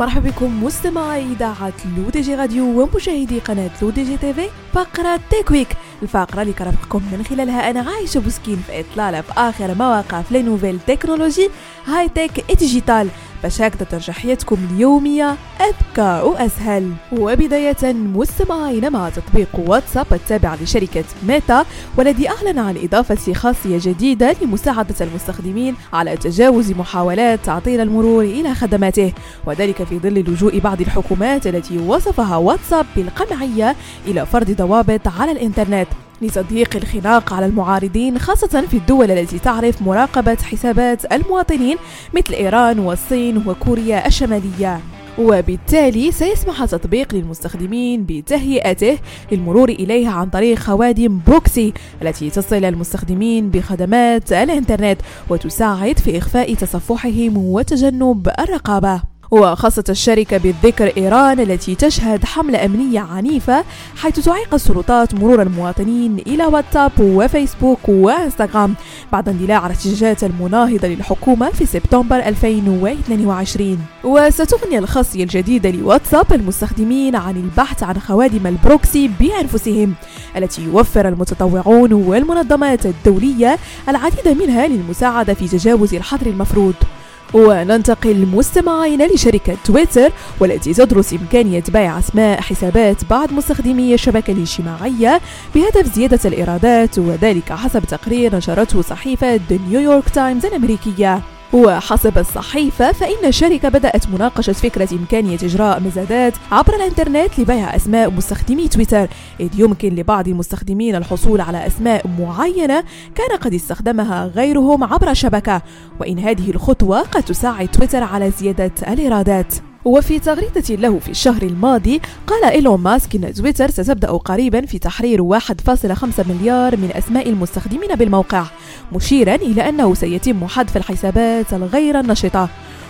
مرحبا بكم مستمعي إذاعة لو دي جي راديو ومشاهدي قناة لو دي جي تي في فقرة Tech Week الفقرة اللي كنرافقكم من خلالها أنا عايشة بوسكين في إطلالة في آخر ما وقع في nouvelles technologies high-tech digital باش هكذا اليومية أذكى وأسهل وبداية مستمعين مع تطبيق واتساب التابع لشركة ميتا والذي أعلن عن إضافة خاصية جديدة لمساعدة المستخدمين على تجاوز محاولات تعطيل المرور إلى خدماته. وذلك في ظل لجوء بعض الحكومات التي وصفها واتساب بالقمعية إلى فرض ضوابط على الإنترنت. لتضييق الخناق على المعارضين خاصة في الدول التي تعرف مراقبة حسابات المواطنين مثل إيران والصين وكوريا الشمالية. وبالتالي سيسمح التطبيق للمستخدمين بتهيئته للمرور إليها عن طريق خوادم بروكسي التي تصل المستخدمين بخدمات الإنترنت وتساعد في إخفاء تصفحهم وتجنب الرقابة. وخاصة الشركة بالذكر إيران التي تشهد حملة أمنية عنيفة حيث تعيق السلطات مرور المواطنين إلى واتساب وفيسبوك وإنستغرام بعد اندلاع الاحتجاجات المناهضة للحكومة في سبتمبر 2022 وستغني الخاصية الجديدة لواتساب المستخدمين عن البحث عن خوادم البروكسي بأنفسهم التي يوفر المتطوعون والمنظمات الدولية العديد منها للمساعدة في تجاوز الحظر المفروض. وننتقل مستمعين لشركة تويتر والتي تدرس إمكانية بيع أسماء حسابات بعض مستخدمي الشبكة الاجتماعية بهدف زيادة الإيرادات وذلك حسب تقرير نشرته صحيفة نيويورك تايمز الأمريكية. وحسب الصحيفة فإن الشركة بدأت مناقشة فكرة إمكانية إجراء مزادات عبر الإنترنت لبيع أسماء مستخدمي تويتر. إذ يمكن لبعض المستخدمين الحصول على أسماء معينة كان قد استخدمها غيرهم عبر الشبكة وإن هذه الخطوة قد تساعد تويتر على زيادة الإيرادات. وفي تغريدة له في الشهر الماضي قال إيلون ماسك أن تويتر ستبدأ قريبا في تحرير 1.5 مليار من أسماء المستخدمين بالموقع مشيرا إلى أنه سيتم حذف الحسابات الغير النشطة.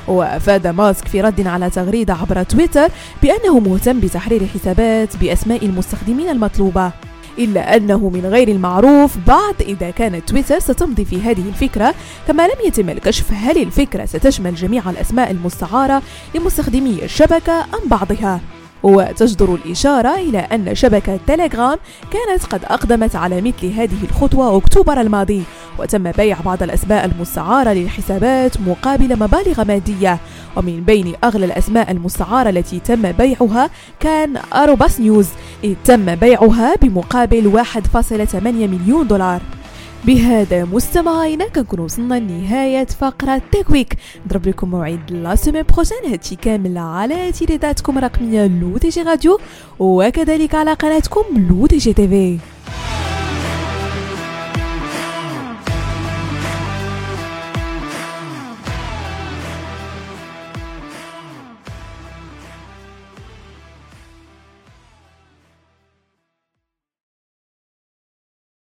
وأفاد ماسك في رد على تغريدة عبر تويتر بأنه مهتم بتحرير حسابات بأسماء المستخدمين المطلوبة. إلا أنه من غير المعروف. بعد إذا كانت تويتر ستمضي في هذه الفكرة. كما لم يتم الكشف هل الفكرة ستشمل جميع الأسماء المستعارة لمستخدمي الشبكة أم بعضها. وتجدر الإشارة إلى أن شبكة تيليجرام كانت قد أقدمت على مثل هذه الخطوة أكتوبر الماضي. وتم بيع بعض الأسماء المستعارة للحسابات مقابل مبالغ مادية. ومن بين أغلى الأسماء المستعارة التي تم بيعها كان أروباس نيوز إذ تم بيعها بمقابل 1.8 مليون دولار. بهذا مستمعينا كنكون وصلنا لنهاية فقرة Tech Week نضرب لكم موعد la semaine prochaine هادشي كامل على إذاعتكم الرقمية لو دي جي راديو وكذلك على قناتكم لو دي جي تي في.